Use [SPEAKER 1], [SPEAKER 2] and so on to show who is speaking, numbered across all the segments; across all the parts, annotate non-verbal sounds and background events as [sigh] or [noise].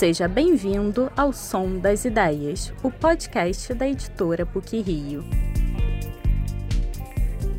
[SPEAKER 1] Seja bem-vindo ao Som das Ideias, o podcast da editora PUC Rio.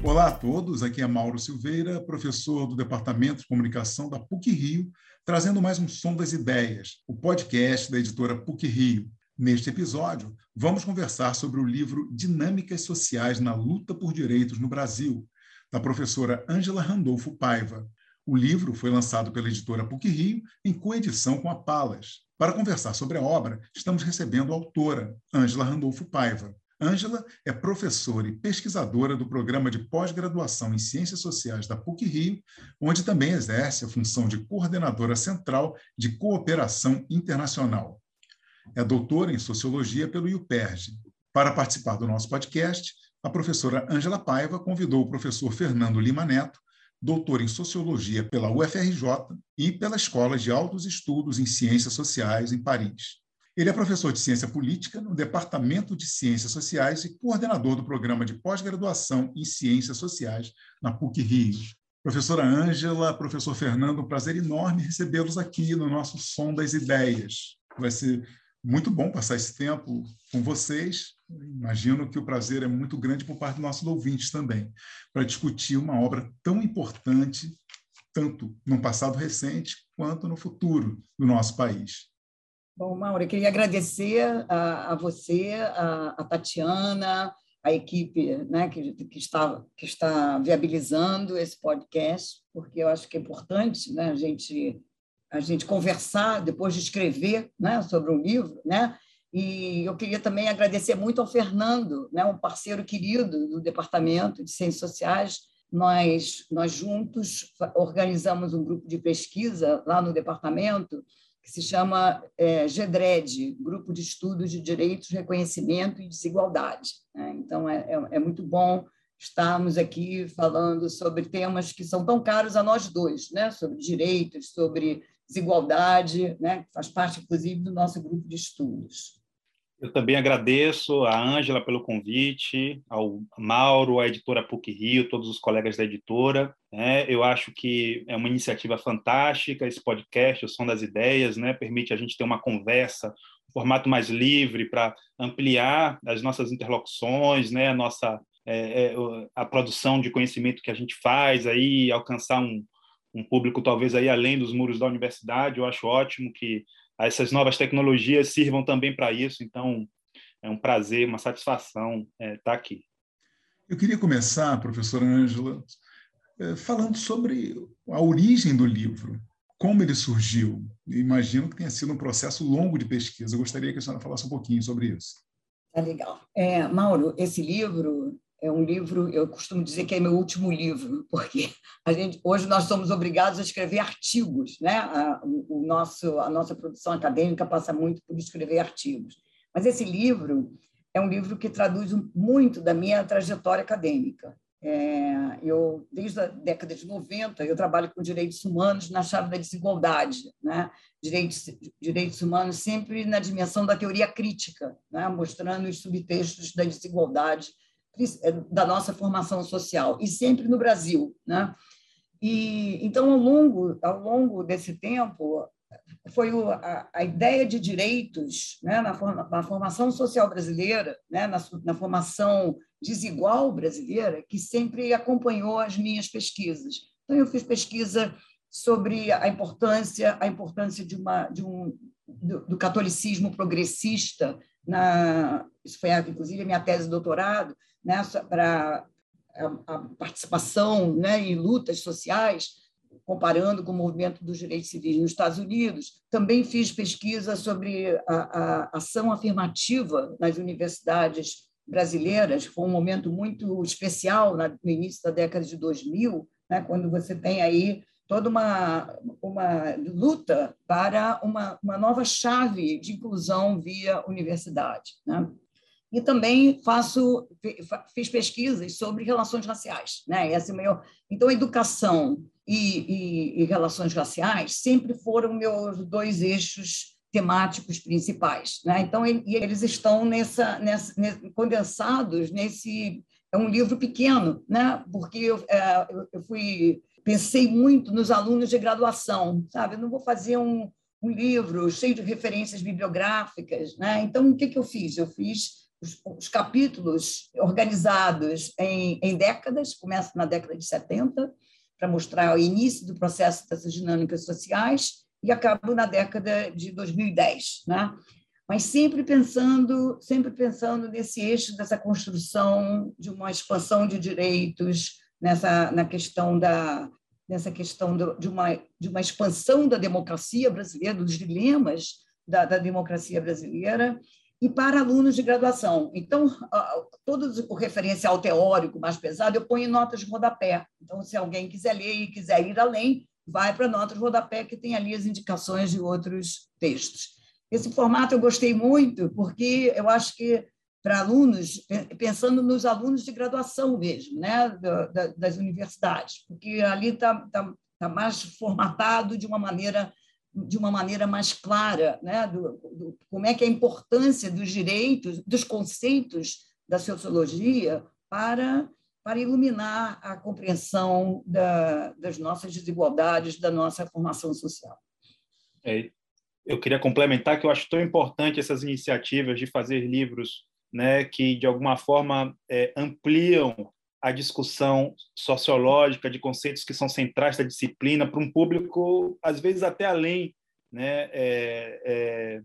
[SPEAKER 2] Olá a todos, aqui é Mauro Silveira, professor do Departamento de Comunicação da PUC Rio, trazendo mais um Som das Ideias, o podcast da editora PUC Rio. Neste episódio, vamos conversar sobre o livro Dinâmicas Sociais na Luta por Direitos no Brasil, da professora Ângela Randolfo Paiva. O livro foi lançado pela editora PUC Rio em coedição com a Palas. Para conversar sobre a obra, estamos recebendo a autora, Ângela Randolfo Paiva. Ângela é professora e pesquisadora do programa de pós-graduação em Ciências Sociais da PUC Rio, onde também exerce a função de coordenadora central de cooperação internacional. É doutora em Sociologia pelo IUPERJ. Para participar do nosso podcast, a professora Ângela Paiva convidou o professor Fernando Lima Neto, doutor em Sociologia pela UFRJ e pela Escola de Altos Estudos em Ciências Sociais, em Paris. Ele é professor de Ciência Política no Departamento de Ciências Sociais e coordenador do programa de pós-graduação em Ciências Sociais na PUC Rio. Professora Ângela, professor Fernando, um prazer enorme recebê-los aqui no nosso Som das Ideias. Vai ser muito bom passar esse tempo com vocês. Imagino que o prazer é muito grande por parte dos nossos ouvintes também, para discutir uma obra tão importante, tanto no passado recente quanto no futuro do nosso país.
[SPEAKER 3] Bom, Mauro, eu queria agradecer a, a você, a, a, Tatiana, a equipe né, que, que, está, que está viabilizando esse podcast, porque eu acho que é importante né, a gente a gente conversar depois de escrever né, sobre um livro, né? E eu queria também agradecer muito ao Fernando, né, um parceiro querido do Departamento de Ciências Sociais. Nós, nós juntos organizamos um grupo de pesquisa lá no departamento que se chama é, GEDRED, Grupo de Estudos de Direitos, Reconhecimento e Desigualdade. Né? Então, é, é, é muito bom estarmos aqui falando sobre temas que são tão caros a nós dois, né? sobre direitos, sobre desigualdade, né? que faz parte, inclusive, do nosso grupo de estudos.
[SPEAKER 4] Eu também agradeço a Ângela pelo convite, ao Mauro, à editora PUC Rio, todos os colegas da editora. Né? Eu acho que é uma iniciativa fantástica esse podcast, o Som das Ideias, né? permite a gente ter uma conversa, um formato mais livre para ampliar as nossas interlocuções, né? a nossa é, é, a produção de conhecimento que a gente faz, aí alcançar um, um público talvez aí além dos muros da universidade. Eu acho ótimo que essas novas tecnologias sirvam também para isso. Então, é um prazer, uma satisfação é, estar aqui.
[SPEAKER 2] Eu queria começar, professora Ângela, é, falando sobre a origem do livro, como ele surgiu. Eu imagino que tenha sido um processo longo de pesquisa. Eu gostaria que a senhora falasse um pouquinho sobre isso.
[SPEAKER 3] Tá legal. É, Mauro, esse livro é um livro, eu costumo dizer que é meu último livro, porque a gente, hoje nós somos obrigados a escrever artigos, né? A, o, nosso, a nossa produção acadêmica passa muito por escrever artigos. Mas esse livro é um livro que traduz muito da minha trajetória acadêmica. É, eu, desde a década de 90, eu trabalho com direitos humanos na chave da desigualdade, né? direitos, direitos humanos sempre na dimensão da teoria crítica, né? mostrando os subtextos da desigualdade da nossa formação social e sempre no Brasil, né? E então ao longo ao longo desse tempo foi o, a, a, ideia de direitos né, na, forma, na, formação social brasileira, né, na, na, formação desigual brasileira, que sempre acompanhou as minhas pesquisas. Então, eu fiz pesquisa sobre a importância a importância de uma de um do, do catolicismo progressista na isso foi inclusive a minha tese de doutorado né, para a, a, participação né, em lutas sociais, comparando com o movimento dos direitos civis nos Estados Unidos. Também fiz pesquisa sobre a, a ação afirmativa nas universidades brasileiras. Foi um momento muito especial no início da década de 2000, né, quando você tem aí toda uma, uma luta para uma, uma nova chave de inclusão via universidade. Né? E também faço fiz pesquisas sobre relações raciais, né? Esse é meu, então educação e, e, e, relações raciais sempre foram meus dois eixos temáticos principais, né? Então e eles estão nessa, nessa, condensados nesse é um livro pequeno, né? Porque eu, é, eu fui pensei muito nos alunos de graduação, sabe? Eu não vou fazer um um livro cheio de referências bibliográficas. Né? Então, o que, que eu fiz? Eu fiz os, os capítulos organizados em, em décadas, começa na década de 70, para mostrar o início do processo dessas dinâmicas sociais, e acabo na década de 2010, né? Mas sempre pensando, sempre pensando nesse eixo dessa construção de uma expansão de direitos, nessa na questão da nessa questão de uma de uma expansão da democracia brasileira, dos dilemas da, da democracia brasileira e para alunos de graduação. Então, todo o referencial teórico mais pesado eu ponho em notas de rodapé. Então, se alguém quiser ler e quiser ir além, vai para notas de rodapé, que tem ali as indicações de outros textos. Esse formato eu gostei muito, porque eu acho que para alunos, pensando nos alunos de graduação mesmo, né, das universidades, porque ali está tá, tá mais formatado de uma maneira de uma maneira mais clara, né, do, do, como é que é a importância dos direitos, dos conceitos da sociologia para para iluminar a compreensão da, das nossas desigualdades, da nossa formação social.
[SPEAKER 4] É, eu queria complementar que eu acho tão importante essas iniciativas de fazer livros né, que, de alguma forma, é, ampliam a discussão sociológica de conceitos que são centrais da disciplina para um público, às vezes, até além né, é, é,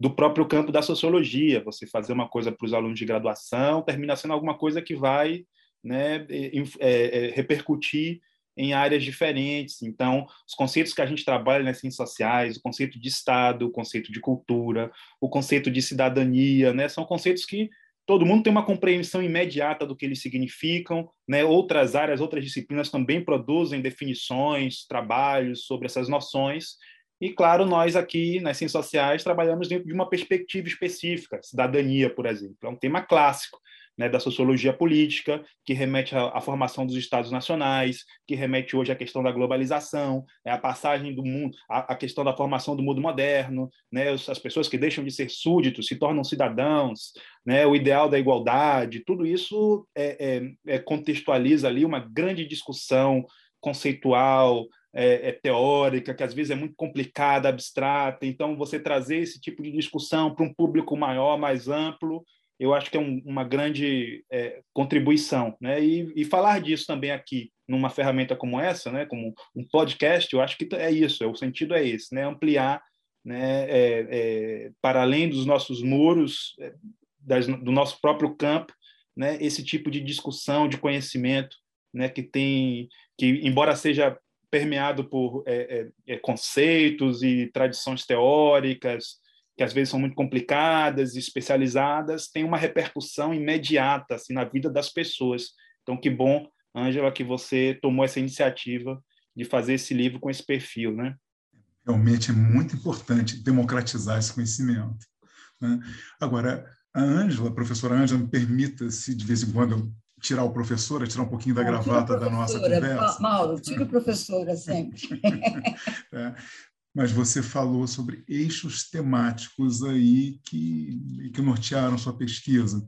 [SPEAKER 4] do próprio campo da sociologia. Você fazer uma coisa para os alunos de graduação termina sendo alguma coisa que vai né, é, é, repercutir em áreas diferentes. Então, os conceitos que a gente trabalha nas ciências sociais, o conceito de Estado, o conceito de cultura, o conceito de cidadania, né, são conceitos que todo mundo tem uma compreensão imediata do que eles significam. Né? Outras áreas, outras disciplinas também produzem definições, trabalhos sobre essas noções. E, claro, nós aqui nas ciências sociais trabalhamos dentro de uma perspectiva específica, cidadania, por exemplo. É um tema clássico né, da sociologia política, que remete à, à, formação dos Estados nacionais, que remete hoje à questão da globalização, é a passagem do mundo, a, questão da formação do mundo moderno, né, as pessoas que deixam de ser súditos se tornam cidadãos, né, o ideal da igualdade, tudo isso é, é, é contextualiza ali uma grande discussão conceitual, é, é, teórica, que às vezes é muito complicada, abstrata. Então, você trazer esse tipo de discussão para um público maior, mais amplo, eu acho que é um, uma grande é, contribuição, né? E, e, falar disso também aqui numa ferramenta como essa, né? Como um podcast, eu acho que é isso, é, o sentido é esse, né? Ampliar, né? É, é, para além dos nossos muros, é, das, do nosso próprio campo, né? Esse tipo de discussão, de conhecimento, né? Que tem, que embora seja permeado por é, conceitos e tradições teóricas que às vezes são muito complicadas e especializadas, tem uma repercussão imediata assim, na vida das pessoas. Então, que bom, Ângela, que você tomou essa iniciativa de fazer esse livro com esse perfil, né?
[SPEAKER 2] Realmente é muito importante democratizar esse conhecimento. Né? Agora, a Ângela, professora Ângela, me permita, se de vez em quando tirar o professor, tirar um pouquinho da gravata da nossa conversa.
[SPEAKER 3] Mauro, tira o professora sempre. [laughs]
[SPEAKER 2] é, mas você falou sobre eixos temáticos aí que, que nortearam sua pesquisa.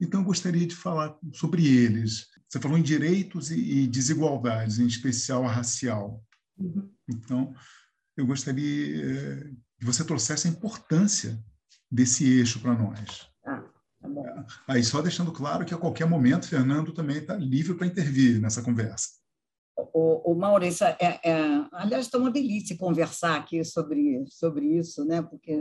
[SPEAKER 2] Então, eu gostaria de falar sobre eles. Você falou em direitos e, desigualdades, em especial a racial. Uhum. Então, eu gostaria eh, que você trouxesse a importância desse eixo para nós. Ah, tá bom. Aí, só deixando claro que a qualquer momento, Fernando também está livre para intervir nessa conversa
[SPEAKER 3] o, o Maurício, é, é, aliás, está uma delícia conversar aqui sobre, sobre isso, né? porque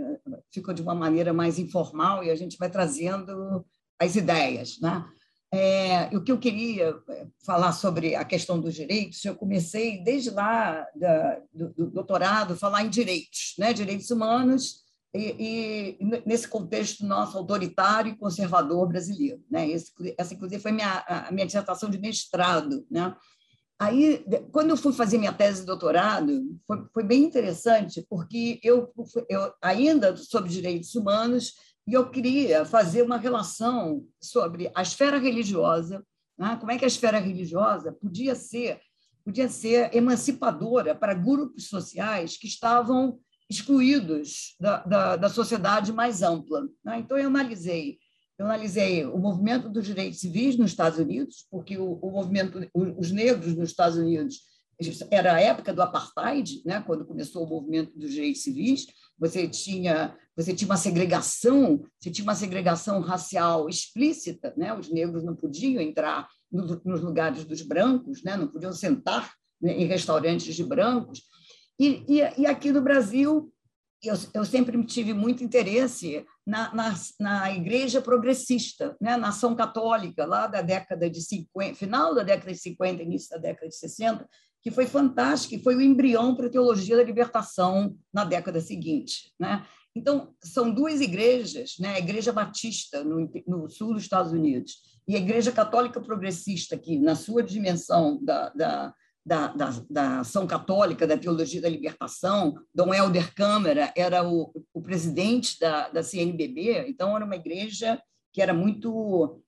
[SPEAKER 3] fica de uma maneira mais informal e a gente vai trazendo as ideias. Né? É, o que eu queria é, falar sobre a questão dos direitos, eu comecei desde lá da, do, do, doutorado falar em direitos, né? direitos humanos, e, e, nesse contexto nosso autoritário e conservador brasileiro. Né? Esse, essa, inclusive, foi minha, a minha dissertação de mestrado. Né? Aí, quando eu fui fazer minha tese de doutorado, foi, foi bem interessante, porque eu, eu ainda sobre direitos humanos e eu queria fazer uma relação sobre a esfera religiosa, né? como é que a esfera religiosa podia ser podia ser emancipadora para grupos sociais que estavam excluídos da, da, da sociedade mais ampla. Né? Então, eu analisei eu analisei o movimento dos direitos civis nos Estados Unidos, porque o, o movimento, os negros nos Estados Unidos era a época do apartheid, né, quando começou o movimento dos direitos civis, você tinha você tinha uma segregação, você tinha uma segregação racial explícita, né? Os negros não podiam entrar nos lugares dos brancos, né? Não podiam sentar né, em restaurantes de brancos. E, e, e aqui no Brasil eu, eu, sempre tive muito interesse na, na, na igreja progressista, né? na ação católica, lá da década de 50, final da década de 50, início da década de 60, que foi fantástica, e foi o embrião para a teologia da libertação na década seguinte. Né? Então, são duas igrejas, né? a Igreja Batista, no, no, sul dos Estados Unidos, e a Igreja Católica Progressista, que, na sua dimensão da, da, da, da, da ação católica, da teologia da libertação, Dom Helder Câmara era o, o presidente da, da CNBB, então era uma igreja que era muito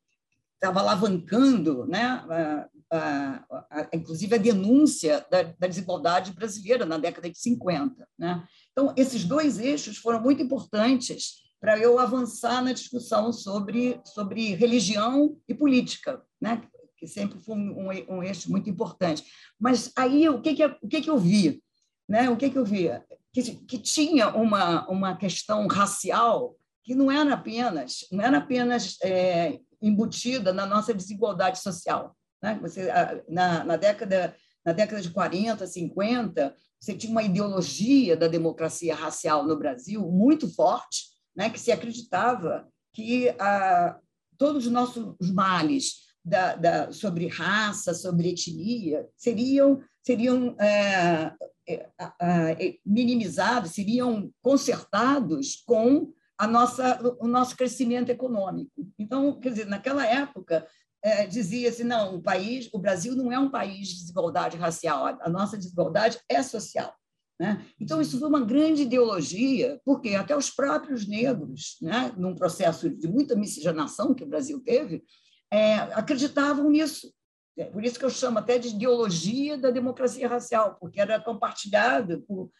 [SPEAKER 3] estava alavancando, né, a, a, a, inclusive a denúncia da, da, desigualdade brasileira na década de 50. Né? Então, esses dois eixos foram muito importantes para eu avançar na discussão sobre, sobre religião e política, né? Que sempre foi um, um, eixo muito importante. Mas aí, o que, que, o que, que eu vi? Né? O que, que eu vi? Que, que tinha uma, uma questão racial que não era apenas, não era apenas é, embutida na nossa desigualdade social. Né? Você, na, na, década, na década de 40, 50, você tinha uma ideologia da democracia racial no Brasil muito forte, né? que se acreditava que a, todos os nossos males da, da, sobre raça, sobre etnia, seriam, seriam é, é, é, minimizados, seriam consertados com a nossa, o nosso crescimento econômico. Então, quer dizer, naquela época, é, dizia-se, não, o país, o Brasil não é um país de desigualdade racial, a nossa desigualdade é social. Né? Então, isso foi uma grande ideologia, porque até os próprios negros, né, num processo de muita miscigenação que o Brasil teve, é, acreditavam nisso. É por isso que eu chamo até de ideologia da democracia racial, porque era compartilhada por,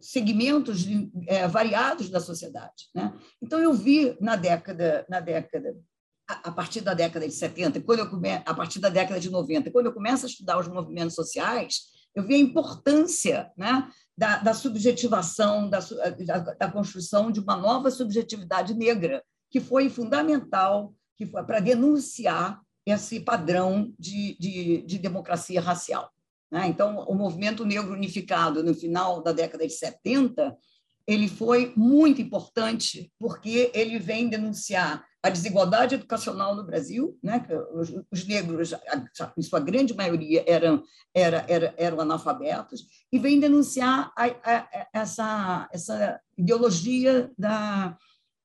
[SPEAKER 3] segmentos é, variados da sociedade. Né? Então, eu vi na década, na década a partir da década de 70, quando eu come... a partir da década de 90, quando eu começo a estudar os movimentos sociais, eu vi a importância né, da, da subjetivação, da, da, da, construção de uma nova subjetividade negra, que foi fundamental para denunciar esse padrão de, de, de democracia racial. Né? Então, o movimento negro unificado no final da década de 70 ele foi muito importante porque ele vem denunciar a desigualdade educacional no Brasil, né? os, os negros, em sua grande maioria, eram, era, era, eram analfabetos, e vem denunciar a, a, essa, essa ideologia da,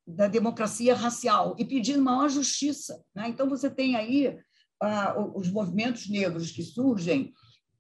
[SPEAKER 3] da democracia racial e pedir maior justiça. Né? Então, você tem aí ah, os movimentos negros que surgem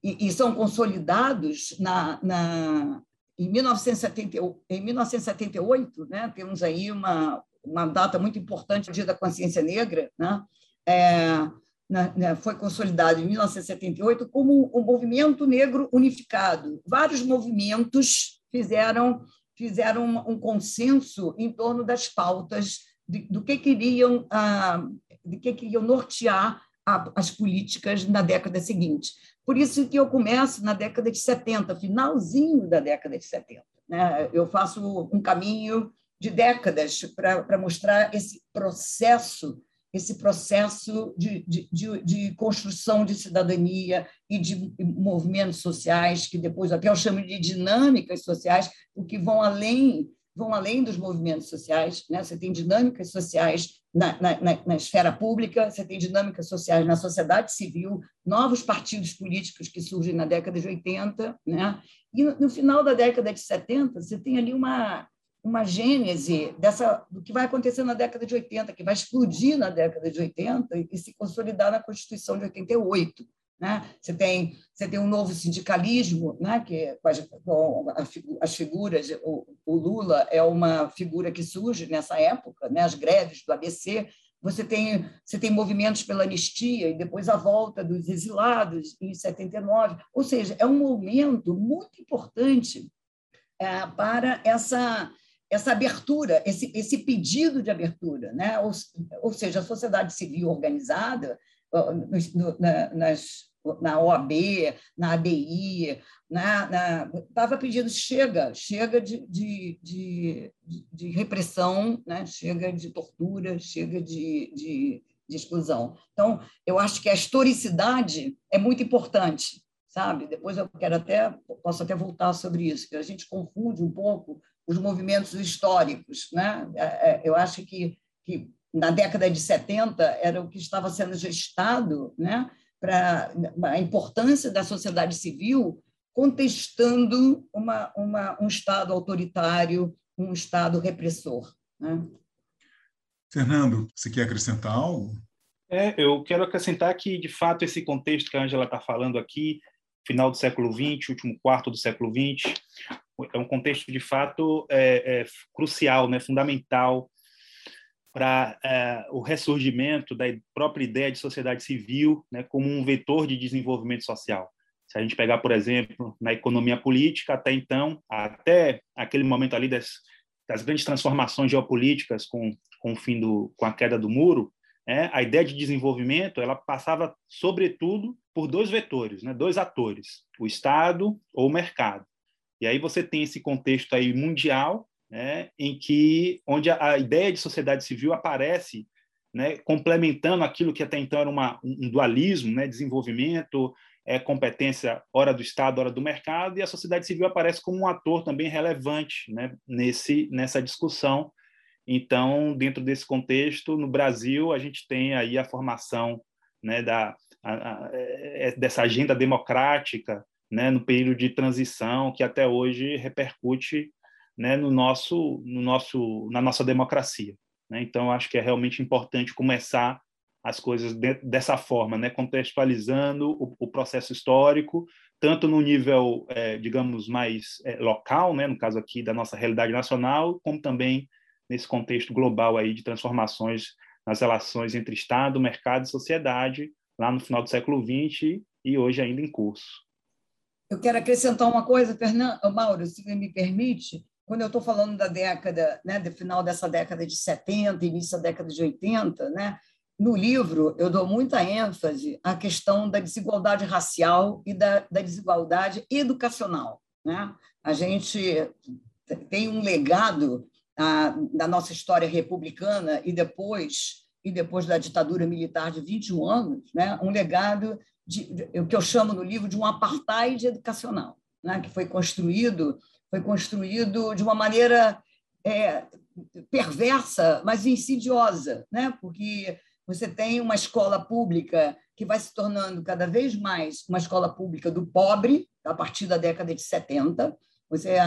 [SPEAKER 3] e, e são consolidados na, na, em, 1970, em 1978, né, temos aí uma, uma data muito importante, o Dia da Consciência Negra, né, é, né, foi consolidado em 1978 como o um movimento negro unificado. Vários movimentos fizeram fizeram um consenso em torno das pautas de, do que queriam ah, de que queriam nortear a, as políticas na década seguinte. Por isso que eu começo na década de 70, finalzinho da década de 70. Né? Eu faço um caminho de décadas para mostrar esse processo, esse processo de, de, de, de, construção de cidadania e de movimentos sociais, que depois até eu chamo de dinâmicas sociais, porque vão além vão além dos movimentos sociais. Né? Você tem dinâmicas sociais na, na, na, esfera pública, você tem dinâmicas sociais na sociedade civil, novos partidos políticos que surgem na década de 80, né? e no, no final da década de 70, você tem ali uma, uma gênese dessa, do que vai acontecer na década de 80, que vai explodir na década de 80 e, se consolidar na Constituição de 88. Né? Você, tem, você tem um novo sindicalismo, né? que as, as figuras, o, o, Lula é uma figura que surge nessa época, né? as greves do ABC, você tem, você tem movimentos pela anistia e depois a volta dos exilados em 79, ou seja, é um momento muito importante é, para essa, essa abertura, esse, esse pedido de abertura, né? ou, ou seja, a sociedade civil organizada no, na, nas, na OAB, na ABI, estava pedindo chega, chega de, de, de, de repressão, né? chega de tortura, chega de, de, de exclusão. Então, eu acho que a historicidade é muito importante, sabe? Depois eu quero até posso até voltar sobre isso, que a gente confunde um pouco os movimentos históricos, né? É, é, eu acho que, que na década de 70 era o que estava sendo gestado, né? Para a importância da sociedade civil contestando uma, uma, um Estado autoritário, um Estado repressor. Né?
[SPEAKER 2] Fernando, você quer acrescentar algo?
[SPEAKER 4] É, eu quero acrescentar que, de fato, esse contexto que a Angela está falando aqui, final do século XX, último quarto do século XX, é um contexto, de fato, é, é crucial, né, fundamental para é, o ressurgimento da própria ideia de sociedade civil né, como um vetor de desenvolvimento social. Se a gente pegar, por exemplo, na economia política, até então, até aquele momento ali das, das grandes transformações geopolíticas com, com o fim do, com a queda do muro, é, a ideia de desenvolvimento ela passava sobretudo por dois vetores, né, dois atores, o Estado ou o mercado. E aí você tem esse contexto aí mundial, né, em que onde a, a ideia de sociedade civil aparece, né, complementando aquilo que até então era uma, um dualismo, né, desenvolvimento, é competência hora do Estado, hora do mercado, e a sociedade civil aparece como um ator também relevante né, nesse nessa discussão. Então, dentro desse contexto, no Brasil, a gente tem aí a formação né, da, a, a, é, dessa agenda democrática né, no período de transição, que até hoje repercute né, no nosso, no nosso, na nossa democracia. Né? Então, acho que é realmente importante começar as coisas de, dessa forma, né, contextualizando o, o, processo histórico, tanto no nível, é, digamos, mais é, local, né, no caso aqui da nossa realidade nacional, como também nesse contexto global aí de transformações nas relações entre Estado, mercado e sociedade, lá no final do século XX e hoje ainda em curso.
[SPEAKER 3] Eu quero acrescentar uma coisa, Fernando, Mauro, se me permite, quando eu estou falando da década, né, do final dessa década de 70, início da década de 80, né, no livro eu dou muita ênfase à questão da desigualdade racial e da, da desigualdade educacional. Né? A gente tem um legado a, da nossa história republicana e depois e depois da ditadura militar de 21 anos, né, um legado de, de, o que eu chamo no livro de um apartheid educacional, né, que foi construído foi construído de uma maneira é, perversa, mas insidiosa, né, porque você tem uma escola pública que vai se tornando cada vez mais uma escola pública do pobre, a partir da década de 70, você,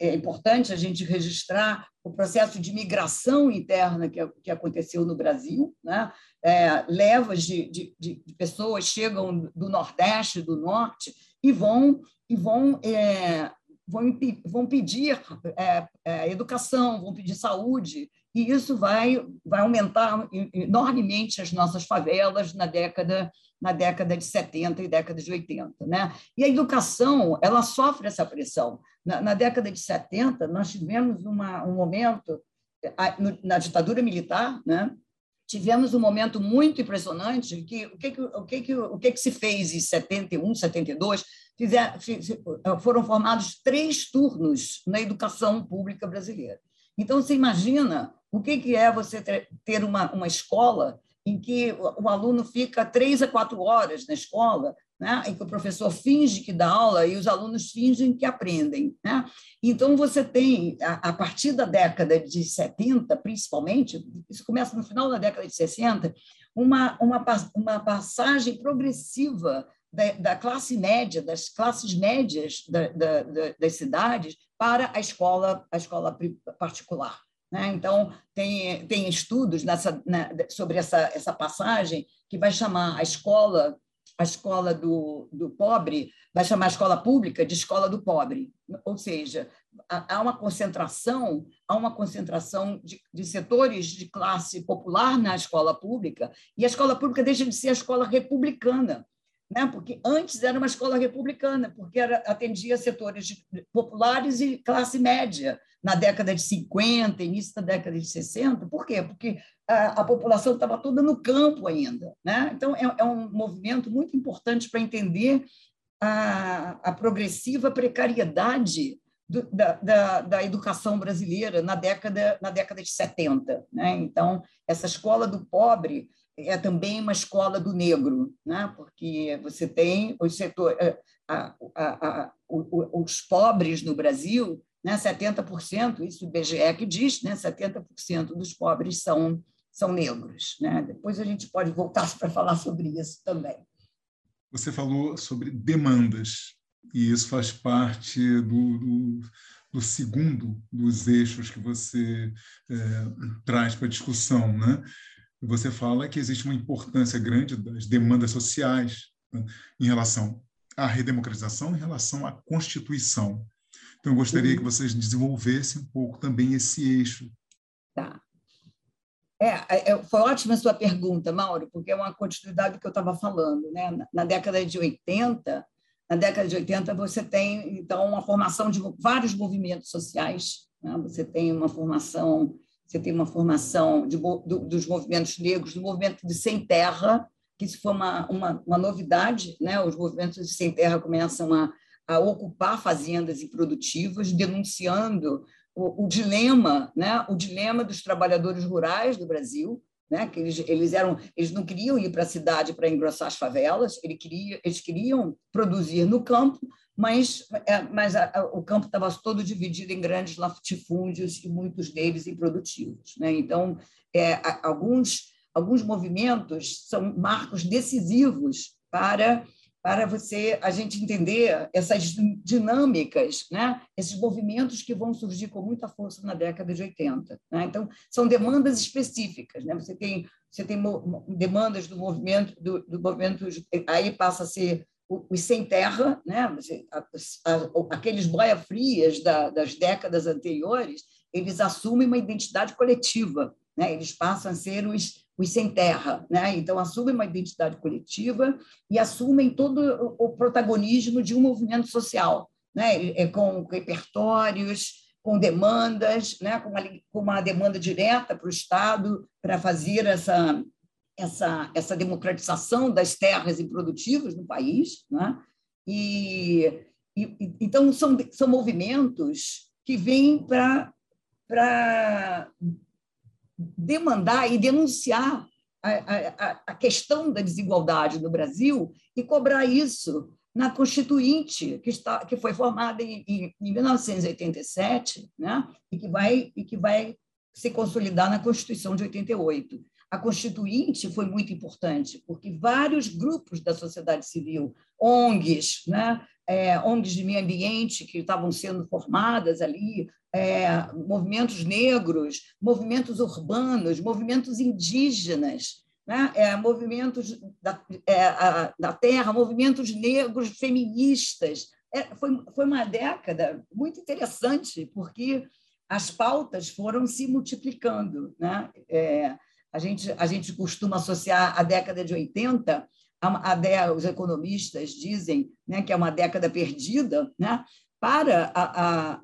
[SPEAKER 3] é, importante a gente registrar o processo de migração interna que, que aconteceu no Brasil. Né? É, levas de, de, de, pessoas chegam do Nordeste, do Norte, e vão, e vão, é, vão, vão pedir é, é, educação, vão pedir saúde, e isso vai, vai aumentar enormemente as nossas favelas na década na década de 70 e década de 80. Né? E a educação ela sofre essa pressão. Na, na década de 70, nós tivemos uma, um momento, na ditadura militar, né? tivemos um momento muito impressionante que o que, que, o que, que, o que, que se fez em 71, 72, fizer, foram formados três turnos na educação pública brasileira. Então, você imagina o que, que é você ter uma, uma escola em que o aluno fica três a quatro horas na escola, né, em que o professor finge que dá aula e os alunos fingem que aprendem. Né? Então, você tem, a, partir da década de 70, principalmente, isso começa no final da década de 60, uma, uma, uma passagem progressiva da, da classe média, das classes médias da, da, das cidades para a escola, a escola particular. Né? Então, tem, tem estudos nessa, né, sobre essa, essa passagem que vai chamar a escola a escola do, do pobre, vai chamar a escola pública de escola do pobre. Ou seja, há uma concentração, há uma concentração de, de setores de classe popular na escola pública, e a escola pública deixa de ser a escola republicana. Né? porque antes era uma escola republicana, porque era, atendia setores populares e classe média na década de 50, início da década de 60. Por quê? Porque a, a população estava toda no campo ainda. Né? Então, é, é um movimento muito importante para entender a, a progressiva precariedade do, da, da, da, educação brasileira na década, na década de 70. Né? Então, essa escola do pobre é também uma escola do negro, né? porque você tem os, setor, é, a, a, a, os pobres no Brasil, né? 70%, isso o IBGE que diz, né? 70% dos pobres são, são negros. Né? Depois a gente pode voltar para falar sobre isso também.
[SPEAKER 2] Você falou sobre demandas, e isso faz parte do, do, do segundo dos eixos que você é, traz para a discussão, né? Você fala que existe uma importância grande das demandas sociais né, em relação à redemocratização, em relação à Constituição. Então, eu gostaria uhum. que vocês desenvolvessem um pouco também esse eixo.
[SPEAKER 3] Tá. É, é, é foi ótima a sua pergunta, Mauro, porque é uma continuidade do que eu estava falando. Né? Na década de 80, na década de 80 você tem, então, uma formação de vários movimentos sociais. Né? Você tem uma formação você tem uma formação de, do, dos movimentos negros, do movimento de sem terra, que isso foi uma, uma, uma novidade, né? os movimentos de sem terra começam a, a ocupar fazendas improdutivas, denunciando o, o, dilema, né? o dilema dos trabalhadores rurais do Brasil, né? que eles, eles, eram, eles não queriam ir para a cidade para engrossar as favelas, eles queriam, eles queriam produzir no campo, mas, é, mas a, a, o campo estava todo dividido em grandes latifúndios e muitos deles improdutivos. Né? Então, é, alguns, alguns movimentos são marcos decisivos para para você a gente entender essas dinâmicas, né? esses movimentos que vão surgir com muita força na década de 80. Né? Então, são demandas específicas. Né? Você tem, você tem demandas do movimento, do, do movimento, aí passa a ser os sem terra, né? aqueles boia frias da, das décadas anteriores, eles assumem uma identidade coletiva, né? eles passam a ser os, os sem terra, né? então assumem uma identidade coletiva e assumem todo o protagonismo de um movimento social, né? É com repertórios, com demandas, né? com, uma, com uma demanda direta para o Estado para fazer essa essa, essa democratização das terras improdutivas no país. Né? E, e, então, são, são movimentos que vêm para demandar e denunciar a, a, a questão da desigualdade no Brasil e cobrar isso na Constituinte, que, está, que foi formada em, em, em 1987, né? e, que vai, e que vai se consolidar na Constituição de 88 a Constituinte foi muito importante, porque vários grupos da sociedade civil, ONGs, né, é, ONGs de meio ambiente que estavam sendo formadas ali, é, movimentos negros, movimentos urbanos, movimentos indígenas, né, é, movimentos da, é, a, da terra, movimentos negros feministas. É, foi, foi uma década muito interessante, porque as pautas foram se multiplicando. Né? A gente, a gente costuma associar a década de 80 a, a, os economistas dizem né, que é uma década perdida, né? para a,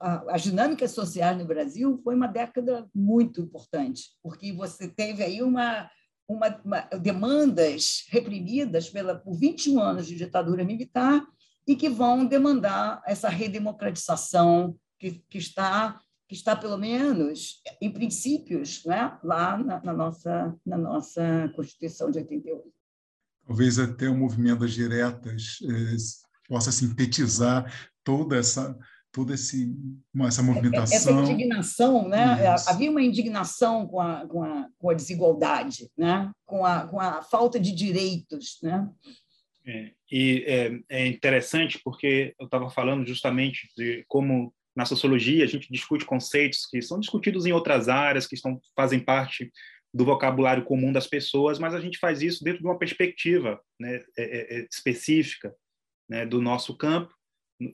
[SPEAKER 3] a, as dinâmicas sociais no Brasil, foi uma década muito importante, porque você teve aí uma, uma, uma demandas reprimidas pela, por 21 anos de ditadura militar e que vão demandar essa redemocratização que, que está que está pelo menos em princípios né, lá na, na, nossa na nossa Constituição de 88.
[SPEAKER 2] Talvez até o movimento das diretas eh, possa sintetizar toda essa toda esse, essa movimentação.
[SPEAKER 3] Essa indignação, né? Isso. Havia uma indignação com a, com a, com a desigualdade, né? com, a, com a falta de direitos. Né?
[SPEAKER 4] É, e é, é interessante porque eu estava falando justamente de como na sociologia a gente discute conceitos que são discutidos em outras áreas, que estão, fazem parte do vocabulário comum das pessoas, mas a gente faz isso dentro de uma perspectiva né, é, é, é, específica né, do nosso campo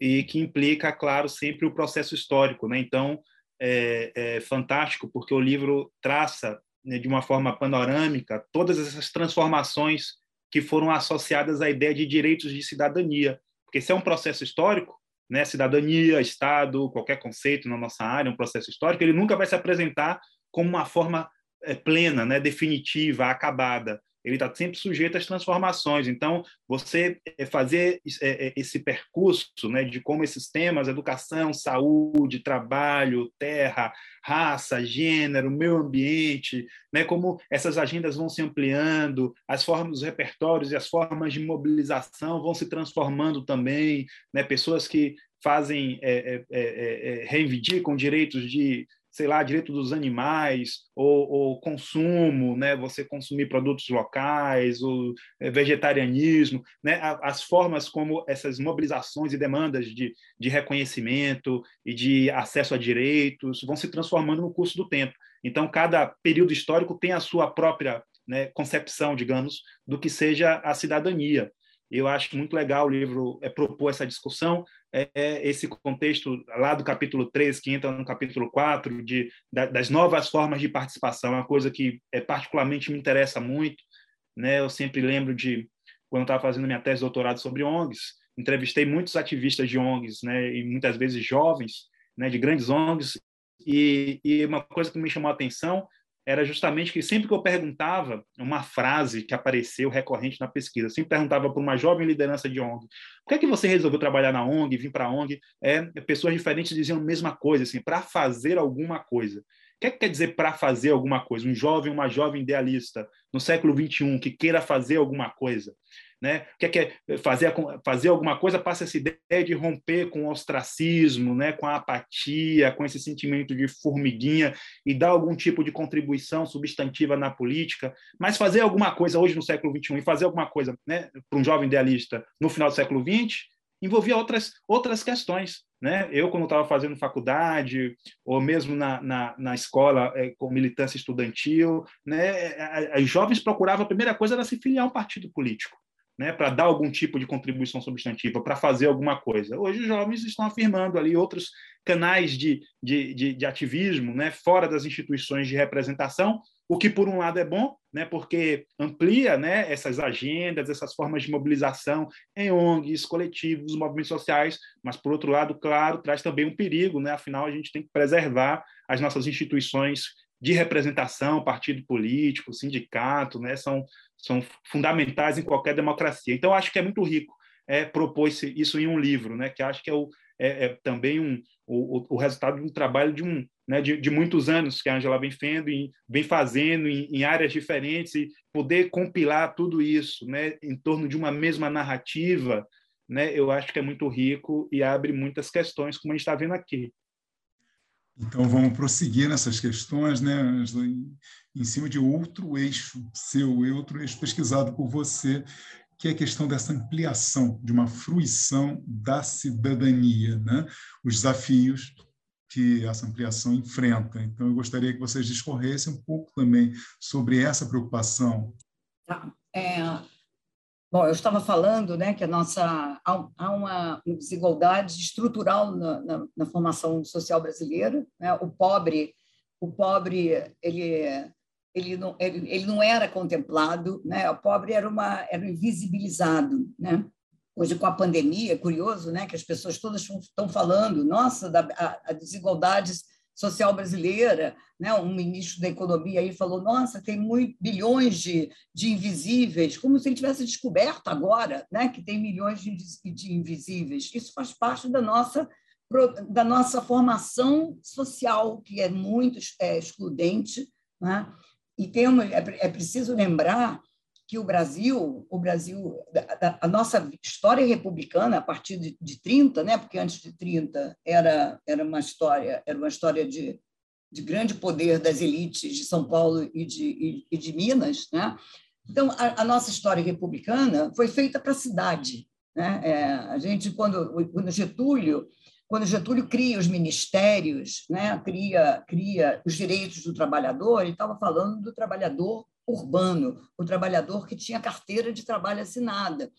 [SPEAKER 4] e que implica, claro, sempre o processo histórico. Né? Então, é, é fantástico porque o livro traça né, de uma forma panorâmica todas essas transformações que foram associadas à ideia de direitos de cidadania. Porque se é um processo histórico, né, cidadania, Estado, qualquer conceito na nossa área, um processo histórico, ele nunca vai se apresentar como uma forma é, plena, né, definitiva, acabada ele está sempre sujeito às transformações. Então, você eh, fazer eh, eh, esse percurso né, de como esses temas, educação, saúde, trabalho, terra, raça, gênero, meio ambiente, né, como essas agendas vão se ampliando, as formas, os repertórios e as formas de mobilização vão se transformando também, né, pessoas que fazem, é, é, é, reivindicam direitos de sei lá, direito dos animais, ou, ou, consumo, né? você consumir produtos locais, o é, vegetarianismo, né? as formas como essas mobilizações e demandas de, de reconhecimento e de acesso a direitos vão se transformando no curso do tempo. Então, cada período histórico tem a sua própria né, concepção, digamos, do que seja a cidadania. Eu acho muito legal o livro é, propor essa discussão, é, é, esse contexto lá do capítulo 3, que entra no capítulo 4, de, da, das novas formas de participação, é uma coisa que é, particularmente me interessa muito. Né? Eu sempre lembro de, quando estava fazendo minha tese de doutorado sobre ONGs, entrevistei muitos ativistas de ONGs, né? e muitas vezes jovens, né? de grandes ONGs, e, e uma coisa que me chamou a atenção era justamente que sempre que eu perguntava uma frase que apareceu recorrente na pesquisa, sempre perguntava para uma jovem liderança de ONG, por que é que você resolveu trabalhar na ONG, vir para a ONG? É, pessoas diferentes diziam a mesma coisa, assim, para fazer alguma coisa. O que, é que quer dizer para fazer alguma coisa? Um jovem, uma jovem idealista no século 21 que queira fazer alguma coisa né? Quer fazer, fazer alguma coisa, passa essa ideia de romper com o ostracismo, né? com a apatia, com esse sentimento de formiguinha e dar algum tipo de contribuição substantiva na política, mas fazer alguma coisa hoje no século XXI e fazer alguma coisa né, para um jovem idealista no final do século XX envolvia outras, outras questões. Né? Eu, quando estava fazendo faculdade, ou mesmo na, na, na escola é, com militância estudantil, né, os jovens procuravam, a primeira coisa era se filiar a um partido político né, para dar algum tipo de contribuição substantiva, para fazer alguma coisa. Hoje os jovens estão afirmando ali outros canais de, de, de, de, ativismo né, fora das instituições de representação, o que por um lado é bom, né, porque amplia né, essas agendas, essas formas de mobilização em ONGs, coletivos, movimentos sociais, mas por outro lado, claro, traz também um perigo, né, afinal a gente tem que preservar as nossas instituições de representação, partido político, sindicato, né, são, são fundamentais em qualquer democracia. Então, acho que é muito rico é, propor isso em um livro, né, que acho que é, o, é, é também um, o, o, resultado de um trabalho de, um, né, de, de muitos anos que a Angela vem, fendo, e, vem fazendo em, em, áreas diferentes e poder compilar tudo isso né, em torno de uma mesma narrativa, né, eu acho que é muito rico e abre muitas questões, como a gente está vendo aqui.
[SPEAKER 2] Então, vamos prosseguir nessas questões, né, Angela, em, em cima de outro eixo seu, outro eixo pesquisado por você, que é a questão dessa ampliação, de uma fruição da cidadania, né? os desafios que essa ampliação enfrenta. Então, eu gostaria que vocês discorressem um pouco também sobre essa preocupação.
[SPEAKER 3] Tá. É, Bom, eu estava falando né, que a nossa, há uma desigualdade estrutural na, na, na formação social brasileira. Né? O pobre, o pobre ele, ele, não, ele, ele não era contemplado, né? o pobre era, uma, era invisibilizado. Né? Hoje, com a pandemia, é curioso né, que as pessoas todas estão falando, nossa, da, a, a desigualdades social brasileira, né? um ministro da economia aí falou, nossa, tem muito, bilhões de, de invisíveis, como se ele tivesse descoberto agora né? que tem milhões de, de invisíveis. Isso faz parte da nossa da nossa formação social, que é muito é, excludente, né? e temos, é, é preciso lembrar que o Brasil, o Brasil, a, nossa história republicana a partir de, de 30, né, porque antes de 30 era era uma história, era uma história de, de grande poder das elites de São Paulo e de, e, e de Minas, né? Então a, a, nossa história republicana foi feita para a cidade, né? É, a gente quando quando Getúlio quando Getúlio cria os ministérios, né, cria, cria os direitos do trabalhador, ele estava falando do trabalhador urbano, o trabalhador que tinha carteira de trabalho assinada.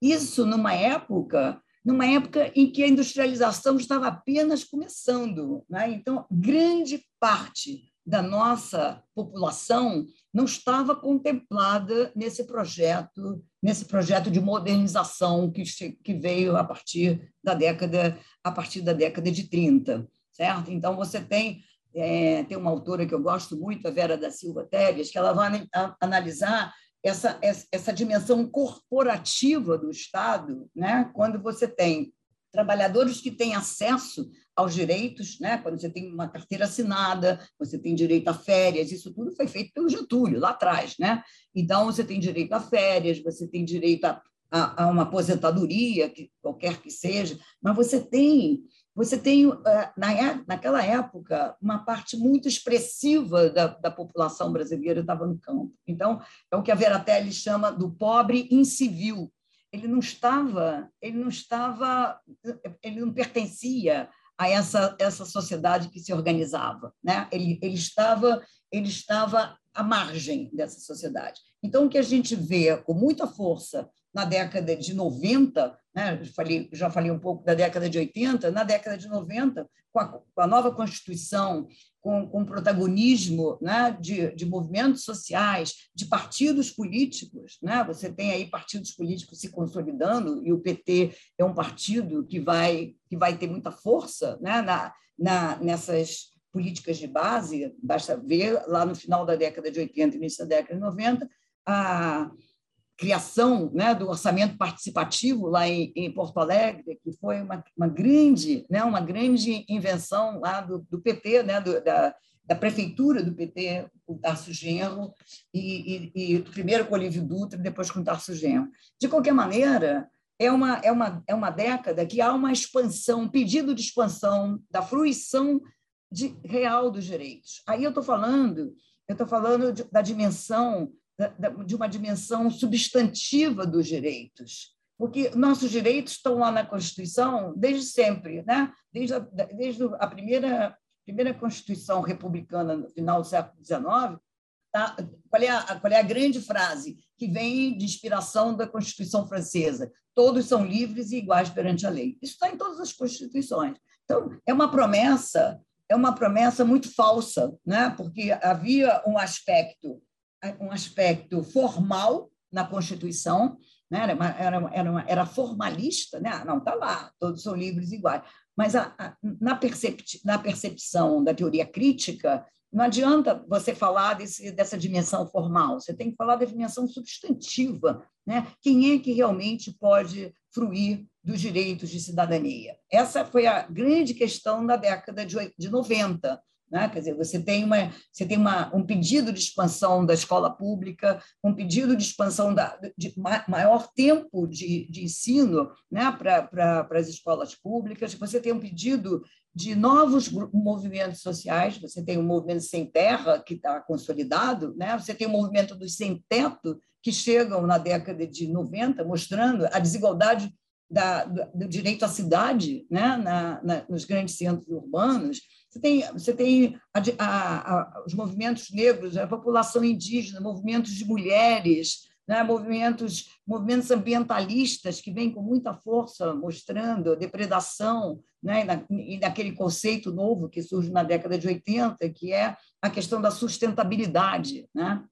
[SPEAKER 3] Isso numa época, numa época em que a industrialização estava apenas começando, né? Então, grande parte da nossa população não estava contemplada nesse projeto, nesse projeto de modernização que, que veio a partir da década a partir da década de 30, certo? Então você tem é, tem uma autora que eu gosto muito, a Vera da Silva Teles, que ela vai analisar essa, essa dimensão corporativa do Estado, né? quando você tem trabalhadores que têm acesso aos direitos, né? quando você tem uma carteira assinada, você tem direito a férias, isso tudo foi feito pelo Getúlio, lá atrás. Né? Então, você tem direito a férias, você tem direito a, a, a uma aposentadoria, que, qualquer que seja, mas você tem você tem, eh, naquela época, uma parte muito expressiva da, da população brasileira estava no campo. Então, é o que a Veratelli chama do pobre incivil. Ele não estava, ele não estava, ele não pertencia a essa, essa sociedade que se organizava, né? Ele, ele estava, ele estava à margem dessa sociedade. Então, o que a gente vê com muita força na década de 90, né? falei, já falei um pouco da década de 80, na década de 90, com a, com a nova Constituição, com, com o protagonismo né? de, de movimentos sociais, de partidos políticos, né? você tem aí partidos políticos se consolidando, e o PT é um partido que vai, que vai ter muita força né? na, na, nessas políticas de base, basta ver lá no final da década de 80, início da década de 90, a criação né, do orçamento participativo lá em, em, Porto Alegre, que foi uma, uma, grande, né, uma grande invenção lá do, do PT, né, do, da, da prefeitura do PT, o Tarso Genro, e, e, e primeiro com o Olívio Dutra, depois com o Tarso Genro. De qualquer maneira, é uma, é, uma, é uma década que há uma expansão, um pedido de expansão da fruição de, real dos direitos. Aí eu estou falando, eu estou falando de, da dimensão de uma dimensão substantiva dos direitos, porque nossos direitos estão lá na Constituição desde sempre, né? desde, a, desde a primeira, primeira Constituição republicana no final do século XIX. Tá? Qual, é a, qual é a grande frase que vem de inspiração da Constituição francesa? Todos são livres e iguais perante a lei. Isso está em todas as constituições. Então, é uma promessa, é uma promessa muito falsa, né? porque havia um aspecto um aspecto formal na Constituição, né? era, uma, era, era, uma, era, formalista, né? Ah, não, está lá, todos são livres iguais. Mas a, a, na, percep, na percepção da teoria crítica, não adianta você falar desse, dessa dimensão formal, você tem que falar da dimensão substantiva. Né? Quem é que realmente pode fruir dos direitos de cidadania? Essa foi a grande questão da década de, de 90. Né? Quer dizer, você tem, uma, você tem uma, um pedido de expansão da escola pública, um pedido de expansão da, de maior tempo de, de ensino né? para pra, as escolas públicas, você tem um pedido de novos movimentos sociais, você tem o movimento sem terra, que está consolidado, né? você tem o movimento dos sem teto, que chegam na década de 90, mostrando a desigualdade da, do, do direito à cidade né? na, na, nos grandes centros urbanos, você tem, você tem a, a, a, os movimentos negros, a população indígena, movimentos de mulheres, né? movimentos, movimentos ambientalistas que vêm com muita força mostrando a depredação né? e, na, e naquele conceito novo que surge na década de 80, que é a questão da sustentabilidade. Né?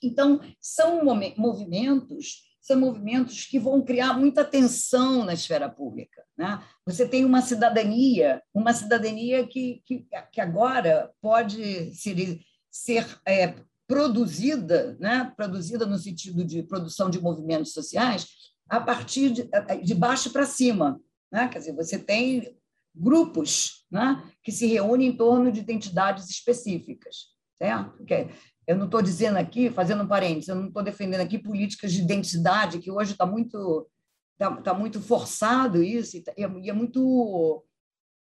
[SPEAKER 3] Então, são movimentos são movimentos que vão criar muita tensão na esfera pública. Né? Você tem uma cidadania, uma cidadania que, que, que agora pode ser, ser é, produzida, né? produzida no sentido de produção de movimentos sociais, a partir de, de baixo para cima. Né? Quer dizer, você tem grupos né? que se reúnem em torno de identidades específicas. Certo? Eu não estou dizendo aqui, fazendo um parênteses, eu não estou defendendo aqui políticas de identidade, que hoje está muito, tá, tá, muito forçado isso, e, tá, e, é, muito,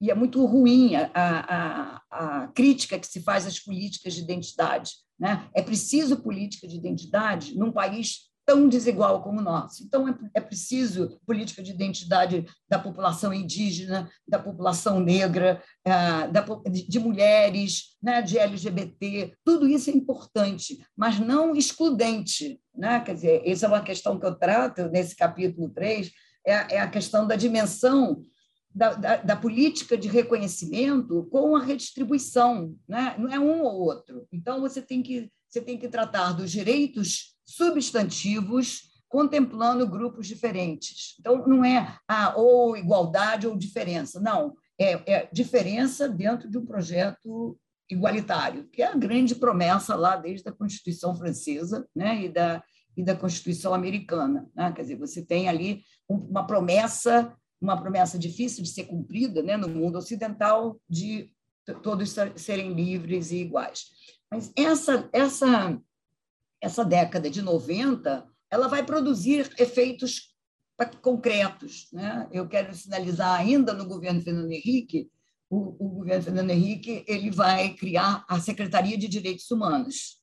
[SPEAKER 3] e é muito ruim a, a, a, crítica que se faz às políticas de identidade. Né? É preciso política de identidade num país tão desigual como o nosso. Então, é, é preciso política de identidade da população indígena, da população negra, é, da, de mulheres, né, de LGBT. Tudo isso é importante, mas não excludente. Né? Quer dizer, essa é uma questão que eu trato nesse capítulo 3, é, é a questão da dimensão da, da, da, política de reconhecimento com a redistribuição, né? não é um ou outro. Então, você tem que, você tem que tratar dos direitos substantivos contemplando grupos diferentes. Então, não é ah, ou igualdade ou diferença, não. É, é diferença dentro de um projeto igualitário, que é a grande promessa lá desde a Constituição Francesa né, e, da, e da Constituição Americana. Né? Quer dizer, você tem ali uma promessa, uma promessa difícil de ser cumprida né, no mundo ocidental de todos serem livres e iguais. Mas essa, essa, essa década de 90 ela vai produzir efeitos concretos. Né? Eu quero sinalizar ainda no governo Fernando Henrique o, o governo Fernando Henrique ele vai criar a Secretaria de Direitos Humanos.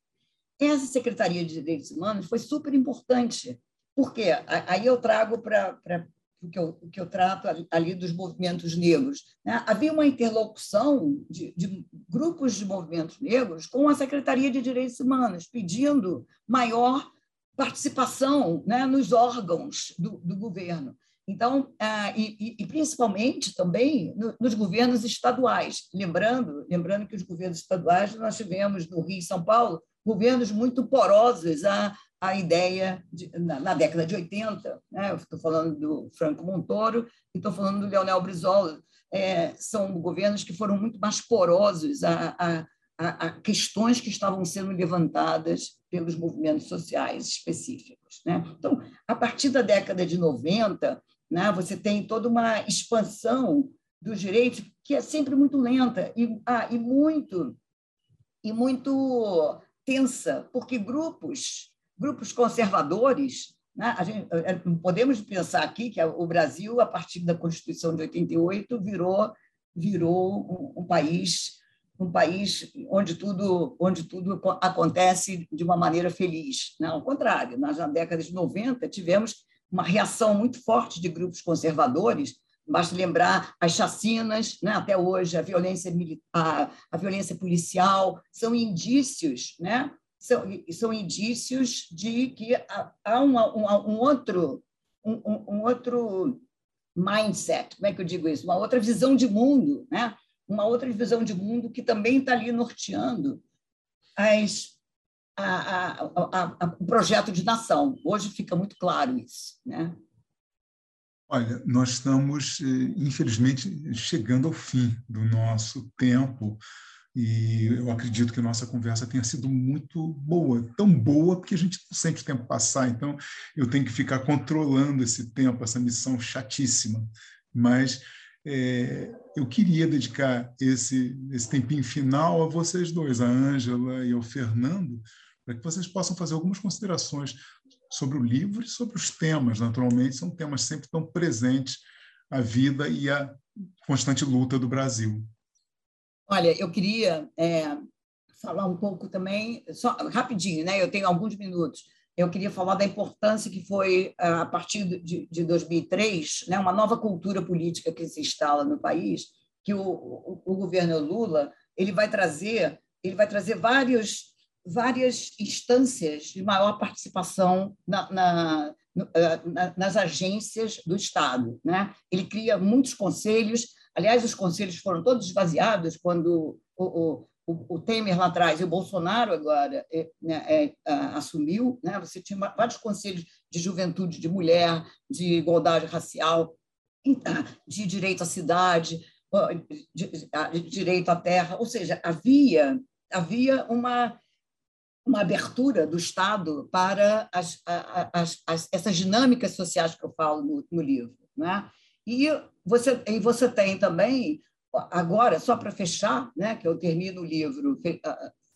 [SPEAKER 3] Essa Secretaria de Direitos Humanos foi super importante, porque aí eu trago para que eu, que eu trato ali dos movimentos negros. Né? Havia uma interlocução de, de, grupos de movimentos negros com a Secretaria de Direitos Humanos, pedindo maior participação né, nos órgãos do, do governo. Então, ah, e, e, principalmente também nos governos estaduais. Lembrando, lembrando que os governos estaduais nós tivemos no Rio e São Paulo governos muito porosos à, à ideia de, na, na, década de 80. Né? Estou falando do Franco Montoro e estou falando do Leonel Brizola. É, são governos que foram muito mais porosos a, a, a, a, questões que estavam sendo levantadas pelos movimentos sociais específicos. Né? Então, a partir da década de 90, né? Você tem toda uma expansão dos direitos que é sempre muito lenta e, ah, e muito e muito tensa, porque grupos grupos conservadores, né? gente, é, podemos pensar aqui que o Brasil, a partir da Constituição de 88, virou virou um, um país um país onde tudo, onde tudo acontece de uma maneira feliz. Não, ao contrário, nós, na década de 90, tivemos uma reação muito forte de grupos conservadores. Basta lembrar as chacinas, né? até hoje, a violência, a, a violência policial, são indícios, né? São, são indícios de que há uma, uma, um, outro, um, um outro mindset, como é que eu digo isso? Uma outra visão de mundo, né? uma outra visão de mundo que também está ali norteando as a, a, a, o projeto de nação. Hoje fica muito claro isso. Né?
[SPEAKER 2] Olha, nós estamos, eh, infelizmente, chegando ao fim do nosso tempo e eu acredito que a nossa conversa tenha sido muito boa, tão boa porque a gente não sente o tempo passar, então eu tenho que ficar controlando esse tempo, essa missão chatíssima. Mas é, eu queria dedicar esse, esse tempinho final a vocês dois, a Ângela e ao Fernando, para que vocês possam fazer algumas considerações sobre o livro e sobre os temas. Naturalmente, são temas sempre tão presentes à vida e à constante luta do Brasil.
[SPEAKER 3] Olha, eu queria é, falar um pouco também, só rapidinho, né? Eu tenho alguns minutos. Eu queria falar da importância que foi, a partir de, de 2003, né, uma nova cultura política que se instala no país, que o, o, o governo Lula ele vai trazer, ele vai trazer vários várias instâncias de maior participação na, na, eh, na, nas agências do Estado. Né? Ele cria muitos conselhos, aliás, os conselhos foram todos esvaziados quando o, o, o Temer lá atrás e o Bolsonaro agora é, né, é, assumiu. Né? Você tinha vários conselhos de juventude, de mulher, de igualdade racial, de direito à cidade, de, de direito à terra, ou seja, havia havia uma uma abertura do Estado para as, as, as, essas dinâmicas sociais que eu falo no, no livro. Né? E, você, e você tem também, agora, só para fechar, né, que eu termino o livro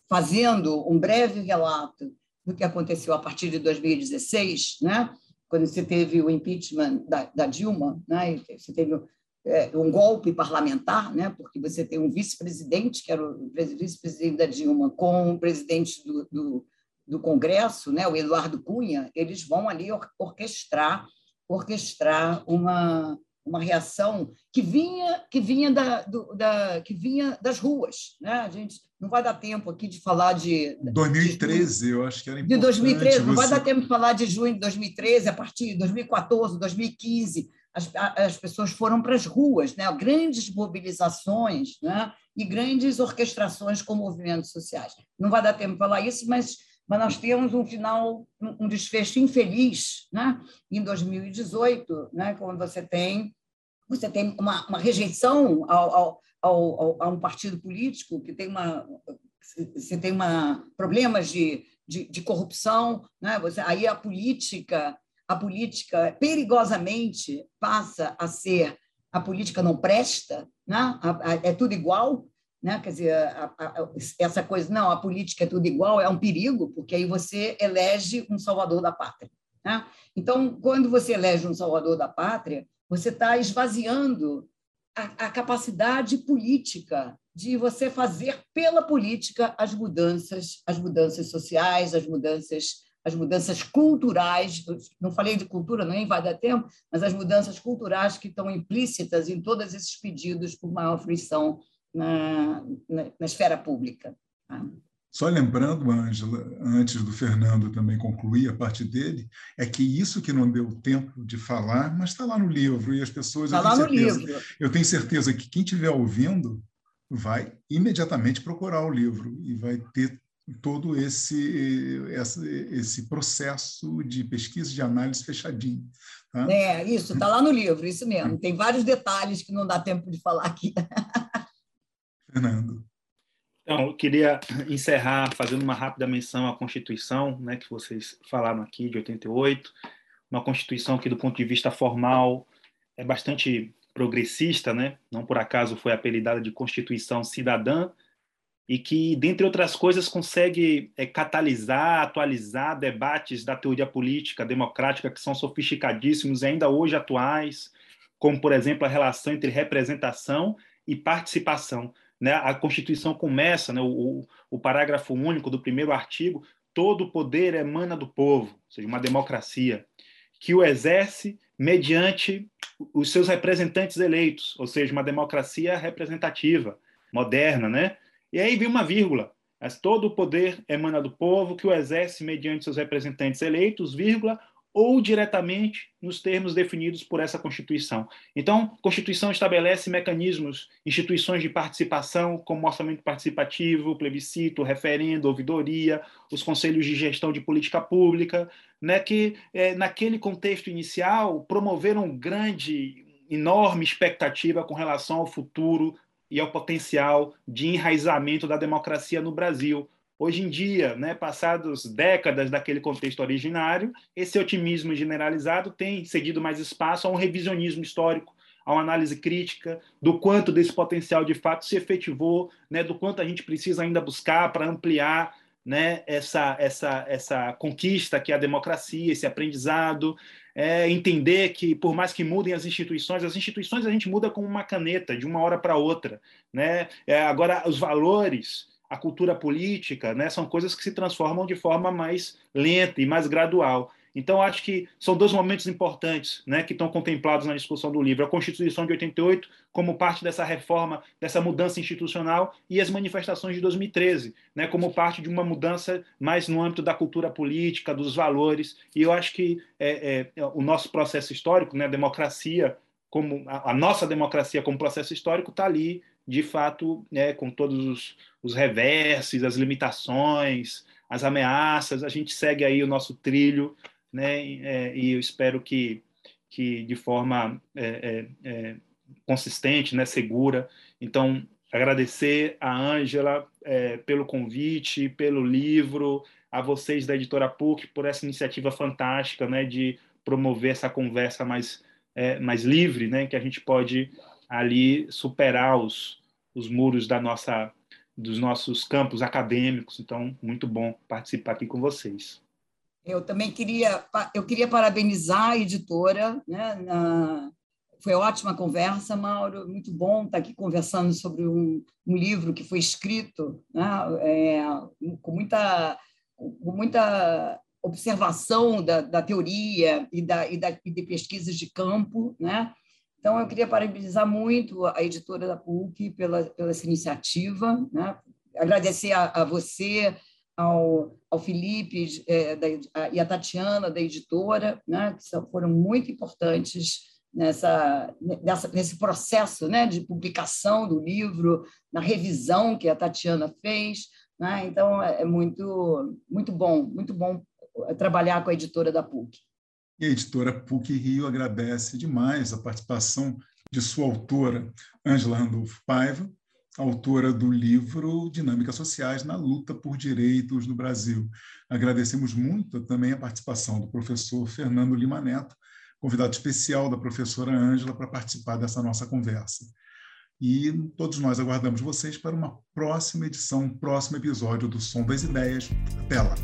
[SPEAKER 3] fazendo um breve relato do que aconteceu a partir de 2016, né, quando você teve o impeachment da, da Dilma, né, você teve é, um golpe parlamentar, né, porque você tem um vice-presidente, que era o vice-presidente da Dilma, com o presidente do, do, do, Congresso, né, o Eduardo Cunha, eles vão ali or orquestrar, orquestrar uma, uma reação que vinha que vinha da, do, da que vinha das ruas, né? A gente não vai dar tempo aqui de falar de
[SPEAKER 2] 2013, de, eu acho que era importante.
[SPEAKER 3] De 2013, não vai dar tempo de falar de junho de 2013, a partir de 2014, 2015, as, as pessoas foram para as ruas, né? grandes mobilizações né? e grandes orquestrações com movimentos sociais. Não vai dar tempo para falar isso, mas, mas nós temos um final, um desfecho infeliz né? em 2018, né? quando você tem, você tem uma, uma rejeição ao, ao, ao, a um partido político que tem uma você tem uma problemas de, de, de corrupção, né? Você, aí a política a política perigosamente passa a ser a política não presta, né? é tudo igual, né? Quer dizer, a, a, essa coisa não, a política é tudo igual é um perigo, porque aí você elege um salvador da pátria. Né? Então, quando você elege um salvador da pátria, você está esvaziando a, a capacidade política de você fazer pela política as mudanças, as mudanças sociais, as mudanças as mudanças culturais, não falei de cultura, nem vai dar tempo, mas as mudanças culturais que estão implícitas em todos esses pedidos por maior fruição na, na, na esfera pública. Tá?
[SPEAKER 2] Só lembrando, Ângela, antes do Fernando também concluir a parte dele, é que isso que não deu tempo de falar, mas está lá no livro e as pessoas.
[SPEAKER 3] Está lá no livro.
[SPEAKER 2] Eu tenho certeza que quem estiver ouvindo vai imediatamente procurar o livro e vai ter todo esse, esse, esse processo de pesquisa, de análise fechadinho.
[SPEAKER 3] Tá? É, isso, está lá no livro, isso mesmo. Tem vários detalhes que não dá tempo de falar aqui. [laughs]
[SPEAKER 2] Fernando.
[SPEAKER 4] Então, eu queria encerrar fazendo uma rápida menção à Constituição, né, que vocês falaram aqui, de 88, uma Constituição que, do ponto de vista formal, é bastante progressista, né? não por acaso foi apelidada de Constituição Cidadã, e que, dentre outras coisas, consegue é, catalisar, atualizar debates da teoria política democrática que são sofisticadíssimos e ainda hoje atuais, como, por exemplo, a relação entre representação e participação. Né? A Constituição começa, né, o, o parágrafo único do primeiro artigo, todo o poder emana do povo, ou seja, uma democracia, que o exerce mediante os seus representantes eleitos, ou seja, uma democracia representativa, moderna, né? E aí vem uma vírgula. Mas todo o poder emana do povo, que o exerce mediante seus representantes eleitos, vírgula, ou diretamente nos termos definidos por essa Constituição. Então, a Constituição estabelece mecanismos, instituições de participação, como orçamento participativo, plebiscito, referendo, ouvidoria, os conselhos de gestão de política pública, né, que, é, naquele contexto inicial, promoveram grande, enorme expectativa com relação ao futuro e ao potencial de enraizamento da democracia no Brasil. Hoje em dia, né, passados décadas daquele contexto originário, esse otimismo generalizado tem cedido mais espaço a um revisionismo histórico, a uma análise crítica do quanto desse potencial de fato se efetivou, né, do quanto a gente precisa ainda buscar para ampliar né, essa, essa, essa conquista que é a democracia, esse aprendizado, é entender que, por mais que mudem as instituições, as instituições a gente muda como uma caneta, de uma hora para outra. Né? É, agora, os valores, a cultura política, né, são coisas que se transformam de forma mais lenta e mais gradual. Então, acho que são dois momentos importantes né, que estão contemplados na discussão do livro: a Constituição de 88, como parte dessa reforma, dessa mudança institucional, e as manifestações de 2013, né, como parte de uma mudança mais no âmbito da cultura política, dos valores. E eu acho que é, é, o nosso processo histórico, né, a democracia, como a, a nossa democracia como processo histórico, está ali, de fato, né, com todos os, os reversos, as limitações, as ameaças. A gente segue aí o nosso trilho né? É, e eu espero que, que de forma é, é, é, consistente, né, segura. Então, agradecer a Ângela é, pelo convite, pelo livro, a vocês da editora PUC por essa iniciativa fantástica, né, de promover essa conversa mais é, mais livre, né, que a gente pode ali superar os, os muros da nossa dos nossos campos acadêmicos. Então, muito bom participar aqui com vocês.
[SPEAKER 3] Eu também queria, eu queria parabenizar a editora, né? Na, foi ótima conversa, Mauro, muito bom estar aqui conversando sobre um, um livro que foi escrito né? É, com, muita, com muita observação da, da teoria e, da, e, da, e de pesquisas de campo, né? Então, eu queria parabenizar muito a editora da PUC pela, pela essa iniciativa, né? agradecer a, a você, ao, ao Felipe é, da, a, e a Tatiana, da editora, né, que foram muito importantes nessa, nessa, nesse processo né, de publicação do livro, na revisão que a Tatiana fez. Né? Então, é, é muito, muito bom, muito bom trabalhar com a editora da PUC.
[SPEAKER 2] E a editora PUC Rio agradece demais a participação de sua autora, Ângela Randolfo Paiva, autora do livro Dinâmicas Sociais na Luta por Direitos no Brasil. Agradecemos muito também a participação do professor Fernando Lima Neto, convidado especial da professora Ângela para participar dessa nossa conversa. E todos nós aguardamos vocês para uma próxima edição, um próximo episódio do Som das Ideias. Até lá!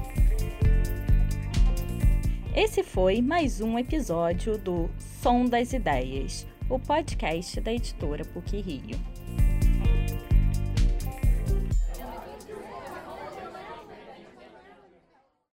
[SPEAKER 1] Esse foi mais um episódio do Som das Ideias, o podcast da editora PUC Rio.